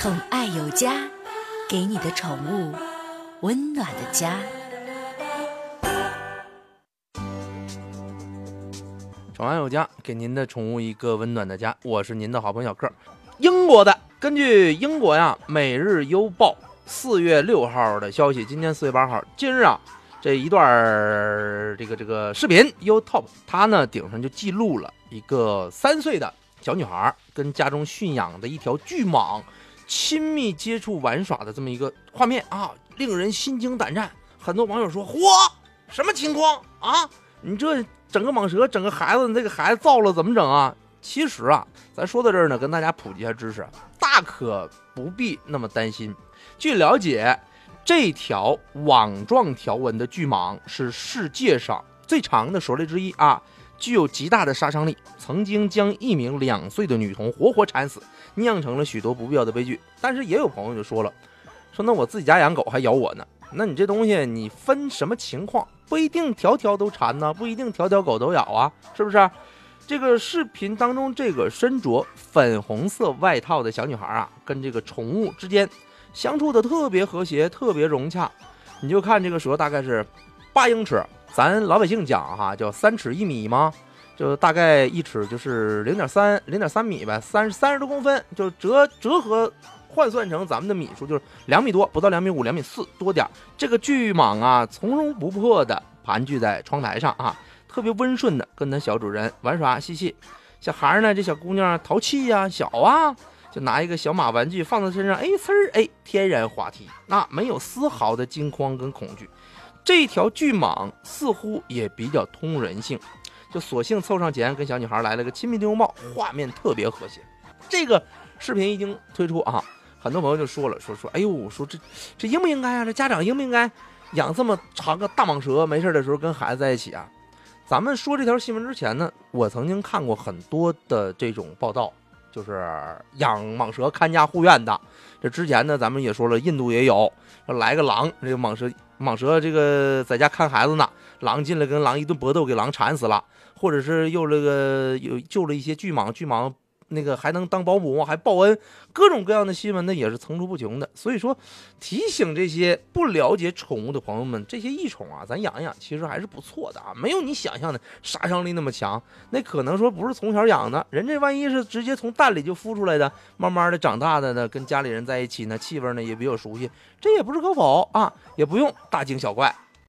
宠爱有家，给你的宠物温暖的家。宠爱有家，给您的宠物一个温暖的家。我是您的好朋友小克，英国的。根据英国呀《每日邮报》四月六号的消息，今天四月八号，今日啊，这一段这个这个视频 YouTube，它呢顶上就记录了一个三岁的小女孩跟家中驯养的一条巨蟒亲密接触玩耍的这么一个画面啊，令人心惊胆战。很多网友说：“嚯，什么情况啊？你这整个蟒蛇，整个孩子，你这个孩子造了怎么整啊？”其实啊，咱说到这儿呢，跟大家普及一下知识，大可不必那么担心。据了解，这条网状条纹的巨蟒是世界上最长的蛇类之一啊，具有极大的杀伤力，曾经将一名两岁的女童活活缠死，酿成了许多不必要的悲剧。但是也有朋友就说了，说那我自己家养狗还咬我呢，那你这东西你分什么情况？不一定条条都缠呢，不一定条条狗都咬啊，是不是？这个视频当中，这个身着粉红色外套的小女孩啊，跟这个宠物之间相处的特别和谐，特别融洽。你就看这个蛇大概是八英尺，咱老百姓讲哈，叫三尺一米吗？就大概一尺就是零点三零点三米呗，三三十多公分，就折折合换算成咱们的米数，就是两米多，不到两米五，两米四多点儿。这个巨蟒啊，从容不迫的盘踞在窗台上啊。特别温顺的跟它小主人玩耍嬉戏，小孩儿呢，这小姑娘淘气呀，小啊，就拿一个小马玩具放在身上，哎，呲儿，哎，天然滑梯，那没有丝毫的惊慌跟恐惧。这条巨蟒似乎也比较通人性，就索性凑上前跟小女孩来了个亲密的拥抱，画面特别和谐。这个视频一经推出啊，很多朋友就说了，说说，哎呦，说这这应不应该啊？这家长应不应该养这么长个大蟒蛇？没事的时候跟孩子在一起啊？咱们说这条新闻之前呢，我曾经看过很多的这种报道，就是养蟒蛇看家护院的。这之前呢，咱们也说了，印度也有，来个狼，这个蟒蛇蟒蛇这个在家看孩子呢，狼进来跟狼一顿搏斗，给狼缠死了，或者是又这个有救了一些巨蟒，巨蟒。那个还能当保姆，还报恩，各种各样的新闻呢，也是层出不穷的。所以说，提醒这些不了解宠物的朋友们，这些异宠啊，咱养一养，其实还是不错的啊，没有你想象的杀伤力那么强。那可能说不是从小养的，人这万一是直接从蛋里就孵出来的，慢慢的长大的呢，跟家里人在一起呢，气味呢也比较熟悉，这也不是可否啊，也不用大惊小怪。